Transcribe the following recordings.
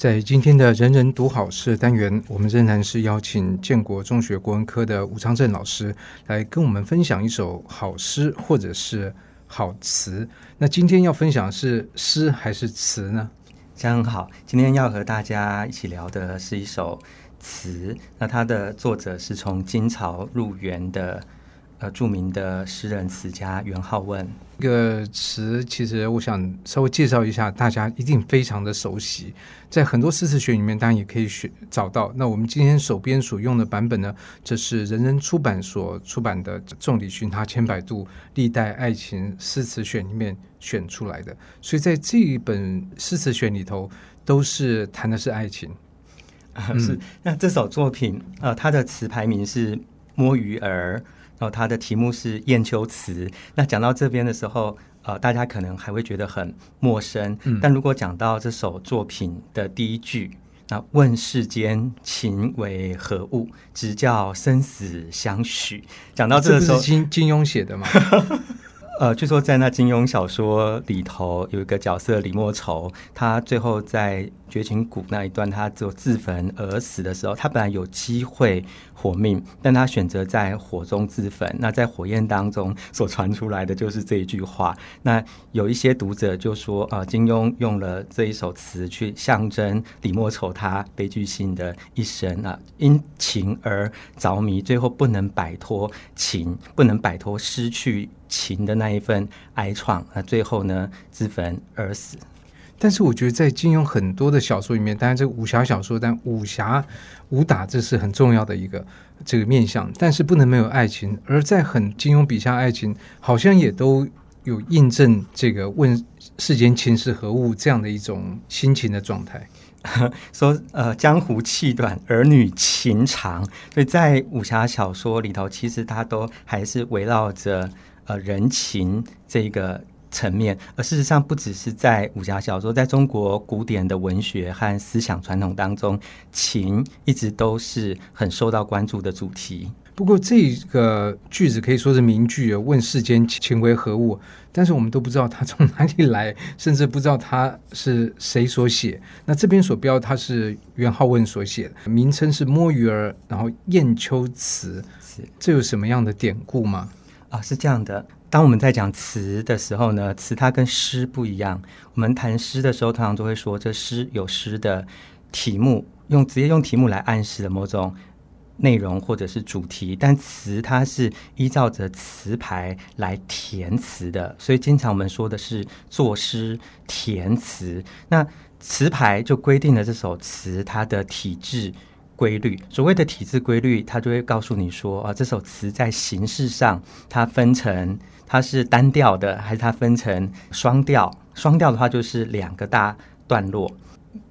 在今天的人人读好诗单元，我们仍然是邀请建国中学国文科的吴昌政老师来跟我们分享一首好诗或者是好词。那今天要分享是诗还是词呢？家人好，今天要和大家一起聊的是一首词。那它的作者是从金朝入园的。呃，著名的诗人词家元好问，这个词其实我想稍微介绍一下，大家一定非常的熟悉，在很多诗词选里面，当然也可以选找到。那我们今天手边所用的版本呢，这是人人出版所出版的《众里寻他千百度历代爱情诗词选》里面选出来的，所以在这一本诗词选里头，都是谈的是爱情。啊、是，那这首作品，呃，它的词牌名是《摸鱼儿》。然后它的题目是《燕秋词》。那讲到这边的时候，呃，大家可能还会觉得很陌生。嗯、但如果讲到这首作品的第一句，那问世间情为何物，直教生死相许。讲到这个时候，金金庸写的吗？呃，据说在那金庸小说里头有一个角色李莫愁，他最后在绝情谷那一段，他就自焚而死的时候，他本来有机会活命，但他选择在火中自焚。那在火焰当中所传出来的就是这一句话。那有一些读者就说，啊、呃，金庸用了这一首词去象征李莫愁他悲剧性的一生啊，因情而着迷，最后不能摆脱情，不能摆脱失去情的那一份哀怆，那最后呢，自焚而死。但是我觉得在金庸很多的小说里面，当然这武侠小说，但武侠武打这是很重要的一个这个面向，但是不能没有爱情。而在很金庸笔下，爱情好像也都有印证这个问世间情是何物这样的一种心情的状态。说呃，江湖气短，儿女情长，所以在武侠小说里头，其实它都还是围绕着。呃，人情这个层面，而事实上不只是在武侠小说，在中国古典的文学和思想传统当中，情一直都是很受到关注的主题。不过这个句子可以说是名句啊，“问世间情为何物”，但是我们都不知道它从哪里来，甚至不知道它是谁所写。那这边所标，它是元好问所写的，名称是《摸鱼儿》，然后《雁丘词》，这有什么样的典故吗？啊，是这样的。当我们在讲词的时候呢，词它跟诗不一样。我们谈诗的时候，通常都会说，这诗有诗的题目，用直接用题目来暗示的某种内容或者是主题。但词它是依照着词牌来填词的，所以经常我们说的是作诗填词。那词牌就规定了这首词它的体制。规律，所谓的体制规律，它就会告诉你说啊，这首词在形式上，它分成它是单调的，还是它分成双调？双调的话，就是两个大段落。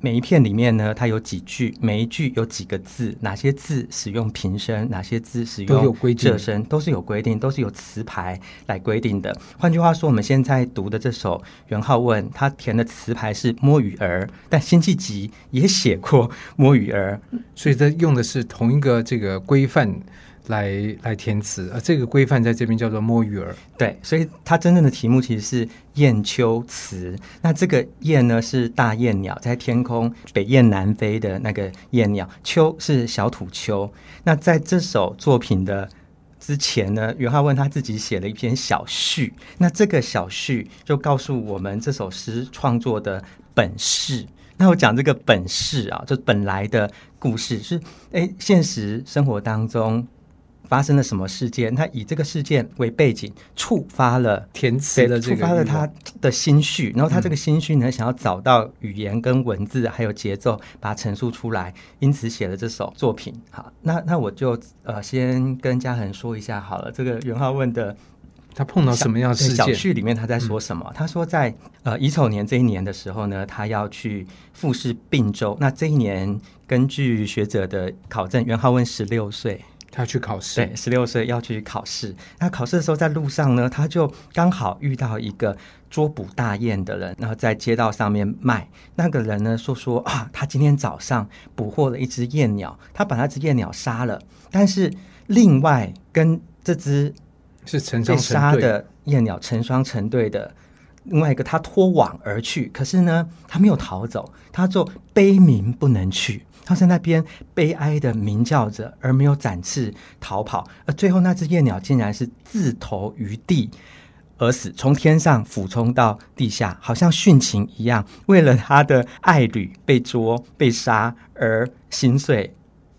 每一片里面呢，它有几句，每一句有几个字，哪些字使用平声，哪些字使用仄声，都是有规定，都是有词牌来规定的。换句话说，我们现在读的这首元好问，他填的词牌是摸鱼儿，但辛弃疾也写过摸鱼儿，所以他用的是同一个这个规范。来来填词，而这个规范在这边叫做摸鱼儿。对，所以它真正的题目其实是《雁丘词》。那这个雁呢，是大雁鸟，在天空北雁南飞的那个雁鸟。丘是小土丘。那在这首作品的之前呢，元好问他自己写了一篇小序。那这个小序就告诉我们这首诗创作的本事。那我讲这个本事啊，就本来的故事是，哎，现实生活当中。发生了什么事件？他以这个事件为背景，触发了填词的触发了他的心绪。然后他这个心绪呢，想要找到语言跟文字还有节奏，把它陈述出来，因此写了这首作品。好，那那我就呃先跟嘉恒说一下好了。这个袁浩问的他碰到什么样的事件？小序里面他在说什么？嗯、他说在呃乙丑年这一年的时候呢，他要去复试并州。那这一年根据学者的考证，袁浩问十六岁。他要去考试，对，十六岁要去考试。那考试的时候，在路上呢，他就刚好遇到一个捉捕大雁的人，然后在街道上面卖。那个人呢，说说啊，他今天早上捕获了一只雁鸟，他把那只雁鸟杀了，但是另外跟这只是成双成对的雁鸟成双成对的另外一个他脱网而去，可是呢，他没有逃走，他就悲鸣不能去，他在那边悲哀的鸣叫着，而没有展翅逃跑。而最后那只夜鸟竟然是自投于地而死，从天上俯冲到地下，好像殉情一样，为了他的爱侣被捉被杀而心碎，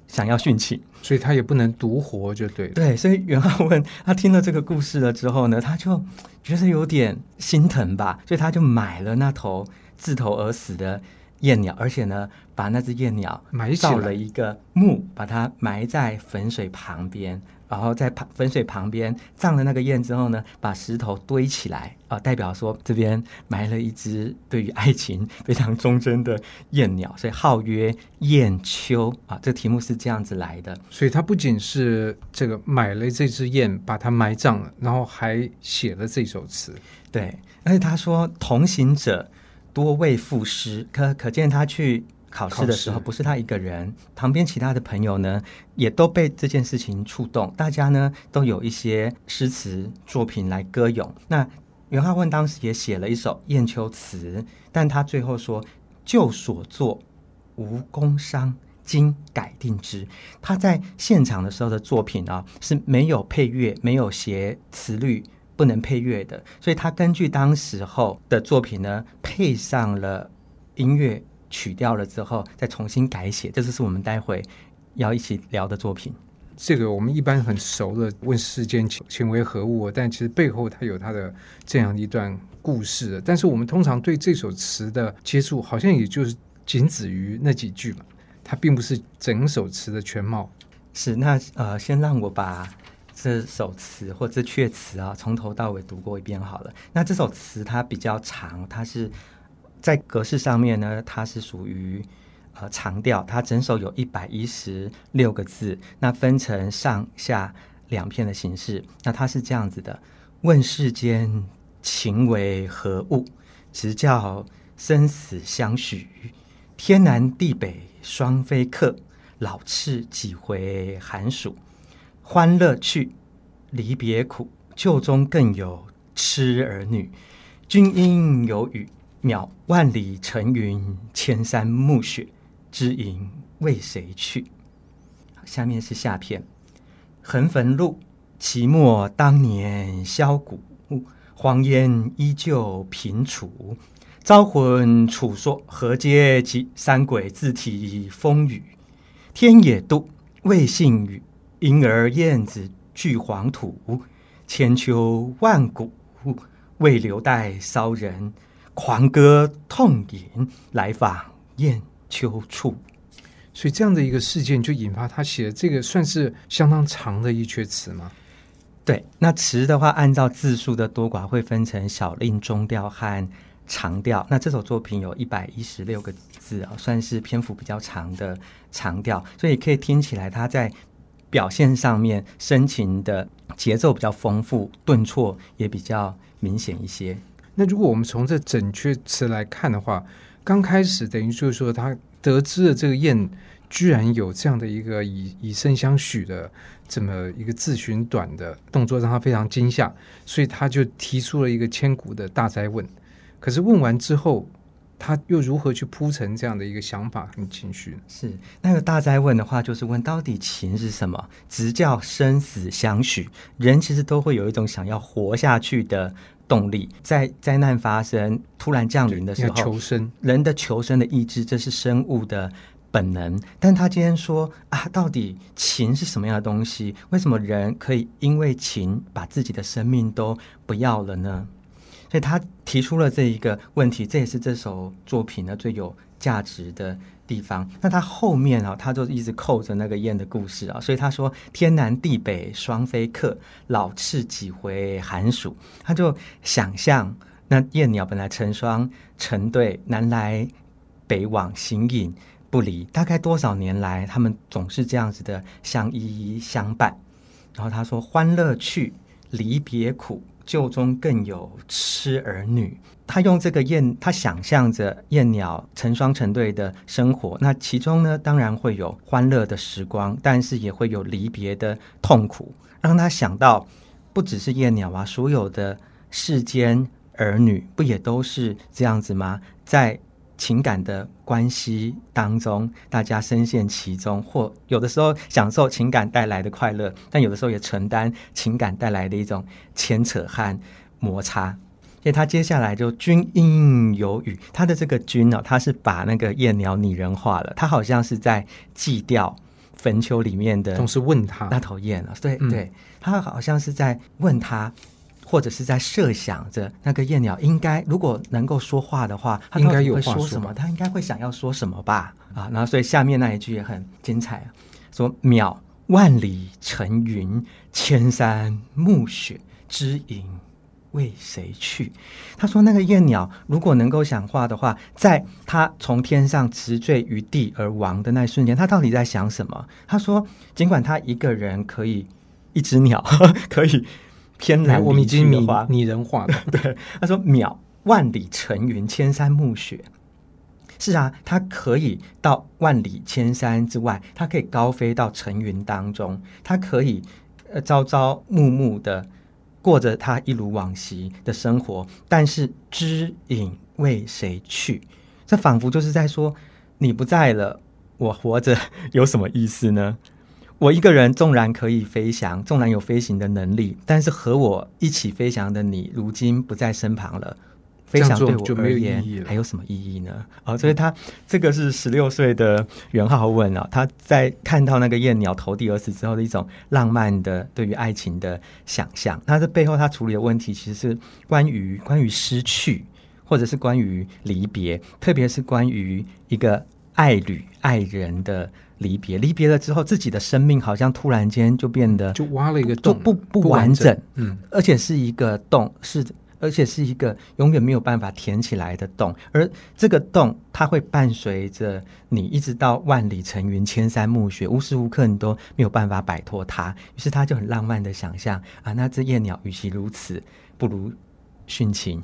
想要殉情。所以他也不能独活，就对了。对，所以袁浩问他听了这个故事了之后呢，他就觉得有点心疼吧，所以他就买了那头自投而死的燕鸟，而且呢，把那只燕鸟埋造了一个墓，把它埋在汾水旁边。然后在旁汾水旁边葬了那个燕之后呢，把石头堆起来啊、呃，代表说这边埋了一只对于爱情非常忠贞的燕鸟，所以号曰燕丘啊。这题目是这样子来的。所以他不仅是这个买了这只燕，把它埋葬了，然后还写了这首词。对，而且他说同行者多位赋诗，可可见他去。考试的时候不是他一个人，旁边其他的朋友呢也都被这件事情触动，大家呢都有一些诗词作品来歌咏。那元好问当时也写了一首《燕丘词》，但他最后说：“旧所作无工伤，今改定之。”他在现场的时候的作品啊是没有配乐，没有写词律，不能配乐的，所以他根据当时候的作品呢配上了音乐。曲调了之后，再重新改写，这就是我们待会要一起聊的作品。这个我们一般很熟的“问世间情情为何物”，但其实背后它有它的这样一段故事。但是我们通常对这首词的接触，好像也就是仅止于那几句嘛，它并不是整首词的全貌。是，那呃，先让我把这首词或这阙词啊，从头到尾读过一遍好了。那这首词它比较长，它是。在格式上面呢，它是属于呃长调，它整首有一百一十六个字，那分成上下两篇的形式。那它是这样子的：问世间情为何物？直教生死相许。天南地北双飞客，老翅几回寒暑。欢乐去，离别苦，旧中更有痴儿女。君应有语。渺万里层云，千山暮雪，知音为谁去？下面是下片。横汾路，期末当年箫鼓，黄烟依旧频楚。招魂楚说何嗟及？山鬼自啼风雨。天也妒，未信与，因儿燕子俱黄土。千秋万古，为留待骚人。狂歌痛饮，来访燕丘处。所以这样的一个事件，就引发他写的这个算是相当长的一阙词吗？对，那词的话，按照字数的多寡，会分成小令、中调和长调。那这首作品有一百一十六个字啊，算是篇幅比较长的长调，所以可以听起来，它在表现上面深情的节奏比较丰富，顿挫也比较明显一些。那如果我们从这整闋词来看的话，刚开始等于就是说，他得知了这个燕居然有这样的一个以以身相许的这么一个自寻短的动作，让他非常惊吓，所以他就提出了一个千古的大哉问。可是问完之后，他又如何去铺陈这样的一个想法跟情绪？是那个大灾问的话，就是问到底情是什么？直教生死相许，人其实都会有一种想要活下去的。动力在灾难发生、突然降临的时候，求生人的求生的意志，这是生物的本能。但他今天说啊，到底情是什么样的东西？为什么人可以因为情把自己的生命都不要了呢？所以他提出了这一个问题，这也是这首作品呢最有价值的地方，那他后面啊，他就一直扣着那个燕的故事啊，所以他说天南地北双飞客，老翅几回寒暑。他就想象那燕鸟本来成双成对，南来北往，形影不离，大概多少年来，他们总是这样子的相依相伴。然后他说欢乐去，离别苦。旧中更有痴儿女，他用这个燕，他想象着燕鸟成双成对的生活。那其中呢，当然会有欢乐的时光，但是也会有离别的痛苦，让他想到，不只是燕鸟啊，所有的世间儿女不也都是这样子吗？在情感的关系当中，大家深陷其中，或有的时候享受情感带来的快乐，但有的时候也承担情感带来的一种牵扯和摩擦。所以他接下来就君应有语，他的这个君呢、哦，他是把那个燕鸟拟人化了，他好像是在祭掉坟丘里面的，总是问他那头雁了。对、嗯、对，他好像是在问他。或者是在设想着那个燕鸟应该如果能够说话的话，它应该会说什么？它应该会想要说什么吧？啊，然后所以下面那一句也很精彩啊，说“渺万里层云，千山暮雪，知影为谁去？”他说那个燕鸟如果能够讲话的话，在他从天上直坠于地而亡的那一瞬间，他到底在想什么？他说，尽管他一个人可以，一只鸟 可以。偏来，我们已经拟拟人化了。对，他说：“渺万里层云，千山暮雪。”是啊，他可以到万里千山之外，他可以高飞到层云当中，他可以呃朝朝暮暮的过着他一如往昔的生活。但是知影为谁去？这仿佛就是在说：你不在了，我活着 有什么意思呢？我一个人纵然可以飞翔，纵然有飞行的能力，但是和我一起飞翔的你，如今不在身旁了，飞翔对我而言还有什么意义呢？哦，所以他这个是十六岁的袁浩问啊，他在看到那个燕鸟投地而死之后的一种浪漫的对于爱情的想象。那这背后他处理的问题其实是关于关于失去，或者是关于离别，特别是关于一个爱侣爱人的。离别，离别了之后，自己的生命好像突然间就变得就挖了一个洞，不不不完整，嗯，而且是一个洞，是而且是一个永远没有办法填起来的洞，而这个洞它会伴随着你一直到万里层云、千山暮雪，无时无刻你都没有办法摆脱它。于是他就很浪漫的想象啊，那只燕鸟与其如此，不如殉情。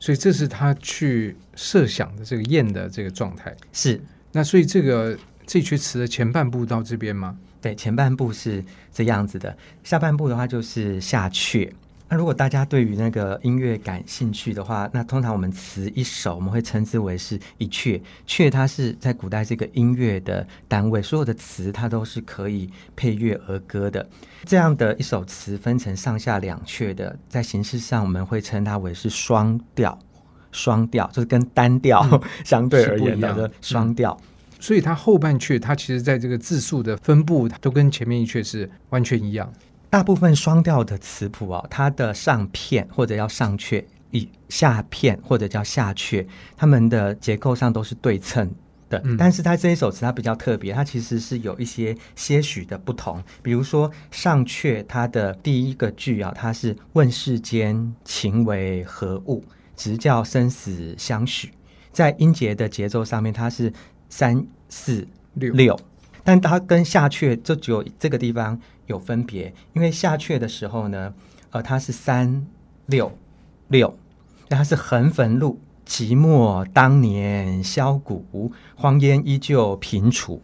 所以这是他去设想的这个燕的这个状态。是，那所以这个。这阙词的前半部到这边吗？对，前半部是这样子的，下半部的话就是下阙。那如果大家对于那个音乐感兴趣的话，那通常我们词一首我们会称之为是一阙。阙它是在古代这个音乐的单位，所有的词它都是可以配乐而歌的。这样的一首词分成上下两阙的，在形式上我们会称它为是双调。双调就是跟单调、嗯、相对而言的双调。所以它后半阙，它其实在这个字数的分布都跟前面一阙是完全一样。大部分双调的词谱啊，它的上片或者叫上阙，以下片或者叫下阙，它们的结构上都是对称的。嗯、但是它这一首词它比较特别，它其实是有一些些许的不同。比如说上阙，它的第一个句啊，它是问世间情为何物，直教生死相许。在音节的节奏上面，它是。三四六六，但它跟下阙就只有这个地方有分别，因为下阙的时候呢，呃，它是三六六，那它是横汾路，寂寞当年箫鼓，荒烟依旧平楚。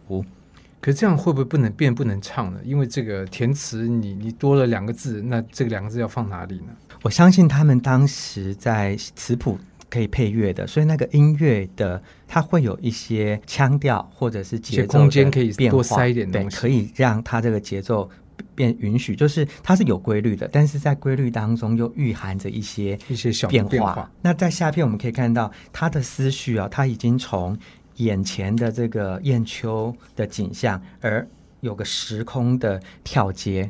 可是这样会不会不能变不能唱呢？因为这个填词你你多了两个字，那这个两个字要放哪里呢？我相信他们当时在词谱。可以配乐的，所以那个音乐的它会有一些腔调或者是节奏空间可以多塞一点，对，可以让它这个节奏变允许，就是它是有规律的，但是在规律当中又蕴含着一些一些小变化。变化。那在下片我们可以看到他的思绪啊，他已经从眼前的这个雁丘的景象，而有个时空的跳接。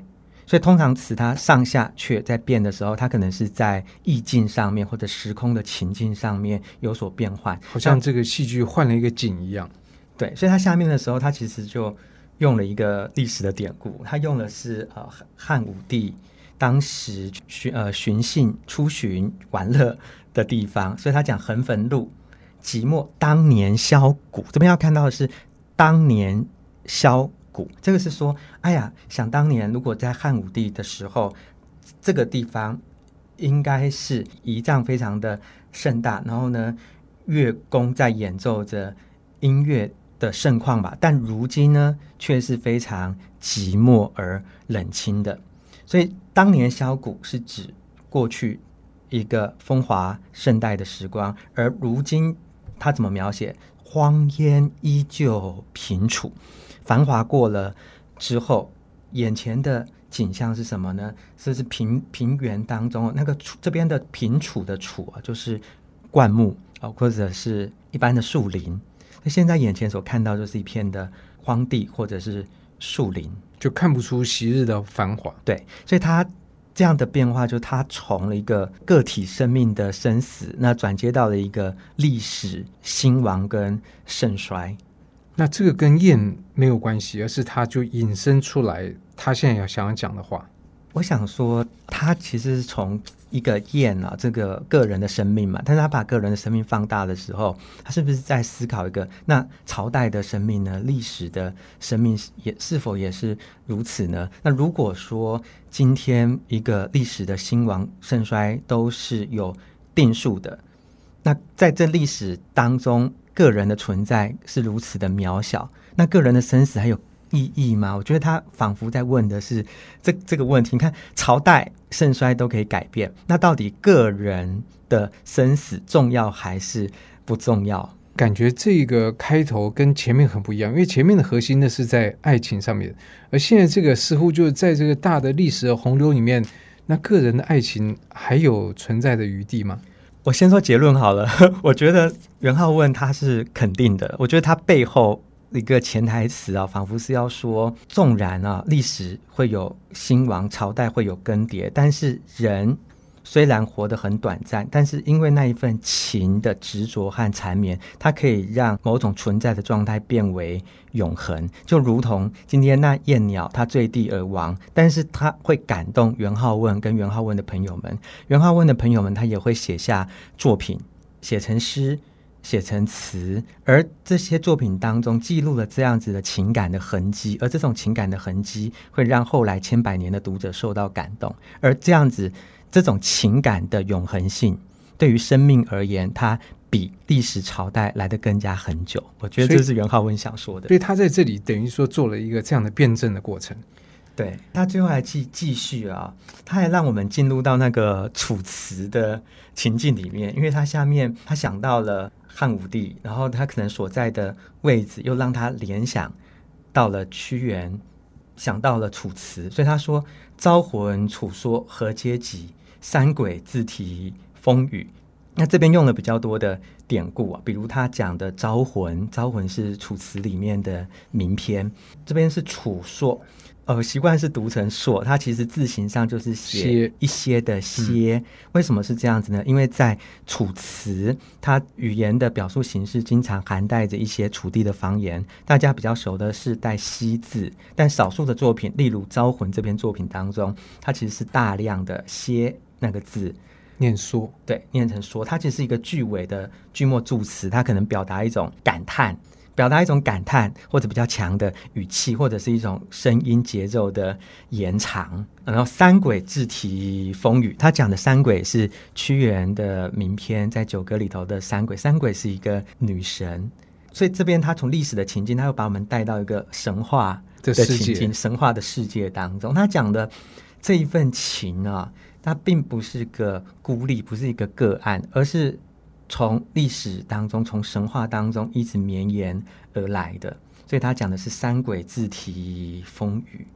所以通常词它上下阙在变的时候，它可能是在意境上面或者时空的情境上面有所变换，好像这个戏剧换了一个景一样。对，所以它下面的时候，它其实就用了一个历史的典故，它用的是呃汉武帝当时巡呃巡幸出巡玩乐的地方，所以他讲横汾路，即墨当年箫鼓，这边要看到的是当年箫。鼓，这个是说，哎呀，想当年，如果在汉武帝的时候，这个地方应该是仪仗非常的盛大，然后呢，乐工在演奏着音乐的盛况吧。但如今呢，却是非常寂寞而冷清的。所以，当年箫鼓是指过去一个风华盛代的时光，而如今他怎么描写？荒烟依旧平楚，繁华过了之后，眼前的景象是什么呢？这是平平原当中那个楚这边的平楚的楚啊，就是灌木啊，或者是一般的树林。那现在眼前所看到就是一片的荒地，或者是树林，就看不出昔日的繁华。对，所以它。这样的变化，就他从了一个个体生命的生死，那转接到了一个历史兴亡跟盛衰。那这个跟燕没有关系，而是他就引申出来，他现在要想要讲的话。我想说，他其实是从一个燕啊，这个个人的生命嘛，但是他把个人的生命放大的时候，他是不是在思考一个那朝代的生命呢？历史的生命也是否也是如此呢？那如果说今天一个历史的兴亡盛衰都是有定数的，那在这历史当中，个人的存在是如此的渺小，那个人的生死还有意义吗？我觉得他仿佛在问的是这这个问题。你看，朝代盛衰都可以改变，那到底个人的生死重要还是不重要？感觉这个开头跟前面很不一样，因为前面的核心呢是在爱情上面，而现在这个似乎就是在这个大的历史的洪流里面，那个人的爱情还有存在的余地吗？我先说结论好了，我觉得袁浩问他是肯定的，我觉得他背后。一个潜台词啊，仿佛是要说，纵然啊，历史会有兴亡，朝代会有更迭，但是人虽然活得很短暂，但是因为那一份情的执着和缠绵，它可以让某种存在的状态变为永恒。就如同今天那燕鸟，它坠地而亡，但是它会感动元好问跟元好问的朋友们，元好问的朋友们，他也会写下作品，写成诗。写成词，而这些作品当中记录了这样子的情感的痕迹，而这种情感的痕迹会让后来千百年的读者受到感动，而这样子这种情感的永恒性，对于生命而言，它比历史朝代来的更加恒久。我觉得这是袁浩文想说的，所以他在这里等于说做了一个这样的辩证的过程。对，他最后还继继续啊，他还让我们进入到那个楚辞的情境里面，因为他下面他想到了。汉武帝，然后他可能所在的位置又让他联想到了屈原，想到了楚辞，所以他说：“招魂楚说何嗟及？三鬼自题风雨。”那这边用了比较多的典故啊，比如他讲的招魂，招魂是楚辞里面的名篇，这边是楚说。呃，习惯是读成硕，它其实字形上就是写一些的些。嗯、为什么是这样子呢？因为在楚辞，它语言的表述形式经常含带着一些楚地的方言。大家比较熟的是带西字，但少数的作品，例如《招魂》这篇作品当中，它其实是大量的些那个字念说，对，念成说。它其实是一个句尾的句末助词，它可能表达一种感叹。表达一种感叹，或者比较强的语气，或者是一种声音节奏的延长。然后“三鬼自题风雨”，他讲的三鬼是屈原的名篇，在《九歌》里头的三鬼。三鬼是一个女神，所以这边他从历史的情境，他又把我们带到一个神话的情境、神话的世界当中。他讲的这一份情啊，它并不是个孤立，不是一个个案，而是。从历史当中，从神话当中一直绵延而来的，所以他讲的是三鬼自题风雨，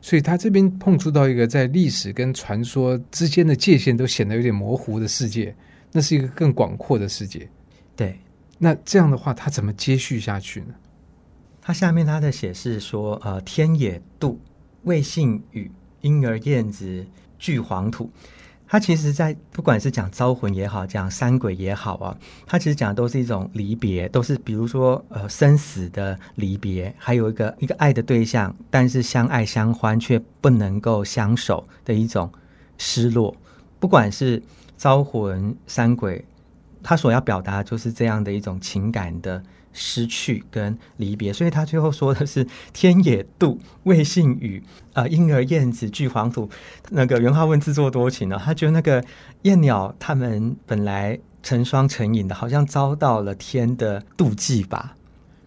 所以他这边碰触到一个在历史跟传说之间的界限都显得有点模糊的世界，那是一个更广阔的世界。对，那这样的话，他怎么接续下去呢？他下面他的写是说，呃，天也妒，未信与，婴儿燕子俱黄土。他其实，在不管是讲招魂也好，讲三鬼也好啊，他其实讲的都是一种离别，都是比如说呃生死的离别，还有一个一个爱的对象，但是相爱相欢却不能够相守的一种失落。不管是招魂三鬼，他所要表达就是这样的一种情感的。失去跟离别，所以他最后说的是“天也妒，未信与，啊、呃，婴儿燕子俱黄土”。那个元好问自作多情呢，他觉得那个燕鸟他们本来成双成影的，好像遭到了天的妒忌吧。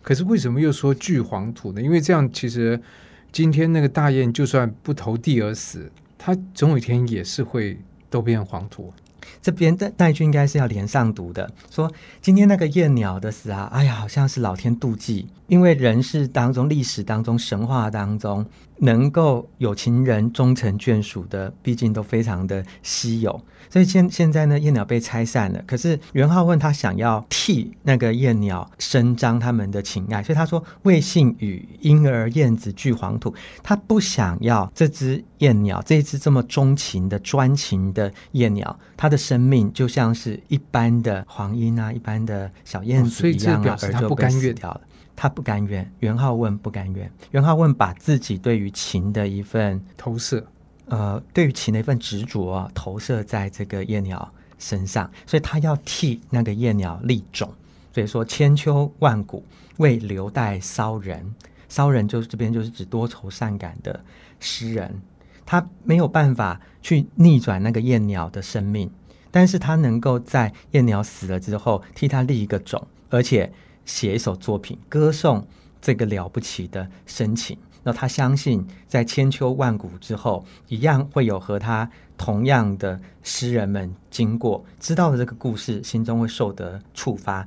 可是为什么又说俱黄土呢？因为这样其实今天那个大雁就算不投地而死，它总有一天也是会都变黄土。这边的那一句应该是要连上读的，说今天那个夜鸟的死啊，哎呀，好像是老天妒忌，因为人世当中、历史当中、神话当中，能够有情人终成眷属的，毕竟都非常的稀有。所以现现在呢，燕鸟被拆散了，可是元好问他想要替那个燕鸟伸张他们的情爱，所以他说：“未信与婴儿燕子俱黄土。”他不想要这只燕鸟，这一只这么钟情的、专情的燕鸟，它的生命就像是一般的黄莺啊、一般的小燕子一样啊，而就被死掉了。他不甘愿，元好问不甘愿，元好问把自己对于情的一份投射。呃，对于情的一份执着啊，投射在这个燕鸟身上，所以他要替那个燕鸟立种。所以说，千秋万古为留待骚人，骚人就是这边就是指多愁善感的诗人，他没有办法去逆转那个燕鸟的生命，但是他能够在燕鸟死了之后替他立一个种，而且写一首作品歌颂这个了不起的深情。那他相信，在千秋万古之后，一样会有和他同样的诗人们经过，知道了这个故事，心中会受得触发，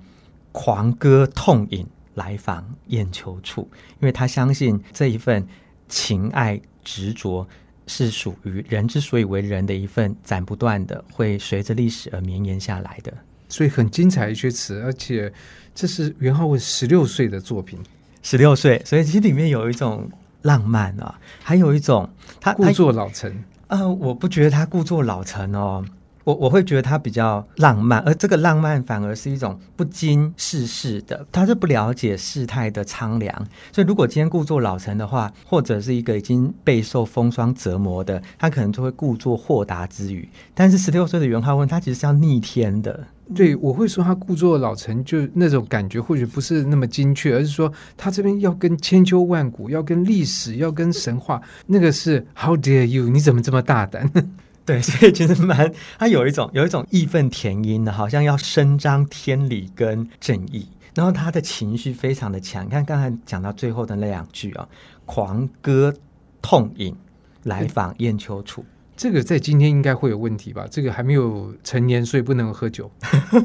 狂歌痛饮来访雁丘处，因为他相信这一份情爱执着是属于人之所以为人的一份斩不断的，会随着历史而绵延下来的。所以很精彩一些词，而且这是元好问十六岁的作品，十六岁，所以其实里面有一种。浪漫啊，还有一种他故作老成。呃，我不觉得他故作老成哦，我我会觉得他比较浪漫，而这个浪漫反而是一种不经世事的，他是不了解世态的苍凉。所以，如果今天故作老成的话，或者是一个已经备受风霜折磨的，他可能就会故作豁达之语。但是，十六岁的袁浩问他其实是要逆天的。对，我会说他故作老成，就那种感觉或许不是那么精确，而是说他这边要跟千秋万古，要跟历史，要跟神话，那个是 How dare you？你怎么这么大胆？对，所以其实蛮，他有一种有一种义愤填膺的，好像要伸张天理跟正义，然后他的情绪非常的强。你看刚才讲到最后的那两句啊，狂歌痛饮来访雁丘处。这个在今天应该会有问题吧？这个还没有成年，所以不能喝酒。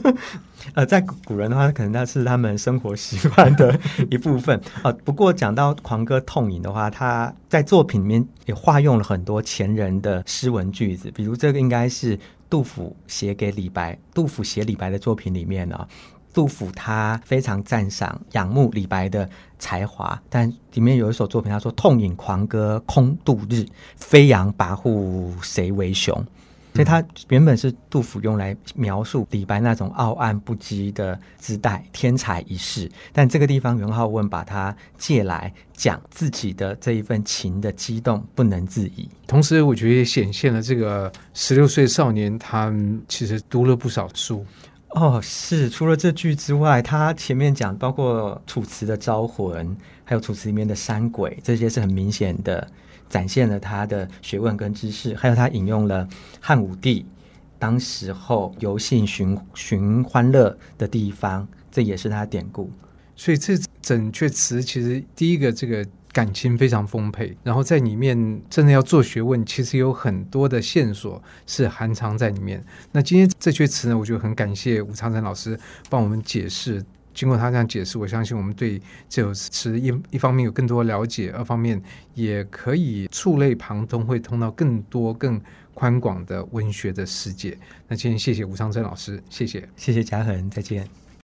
呃，在古人的话，可能那是他们生活习惯的一部分啊、不过讲到狂歌痛饮的话，他在作品里面也化用了很多前人的诗文句子，比如这个应该是杜甫写给李白。杜甫写李白的作品里面呢。杜甫他非常赞赏、仰慕李白的才华，但里面有一首作品，他说：“痛饮狂歌空度日，飞扬跋扈谁为雄？”所以，他原本是杜甫用来描述李白那种傲岸不羁的姿态，天才一世。但这个地方，元好问把他借来讲自己的这一份情的激动，不能自已。同时，我觉得也显现了这个十六岁少年，他其实读了不少书。哦，是除了这句之外，他前面讲包括《楚辞》的招魂，还有《楚辞》里面的山鬼，这些是很明显的展现了他的学问跟知识。还有他引用了汉武帝当时候游幸寻寻欢乐的地方，这也是他的典故。所以这整阙词其实第一个这个。感情非常丰沛，然后在里面真的要做学问，其实有很多的线索是含藏在里面。那今天这阙词呢，我就很感谢吴长城老师帮我们解释。经过他这样解释，我相信我们对这首词一一方面有更多了解，二方面也可以触类旁通，会通到更多更宽广的文学的世界。那今天谢谢吴长城老师，谢谢，谢谢嘉恒，再见。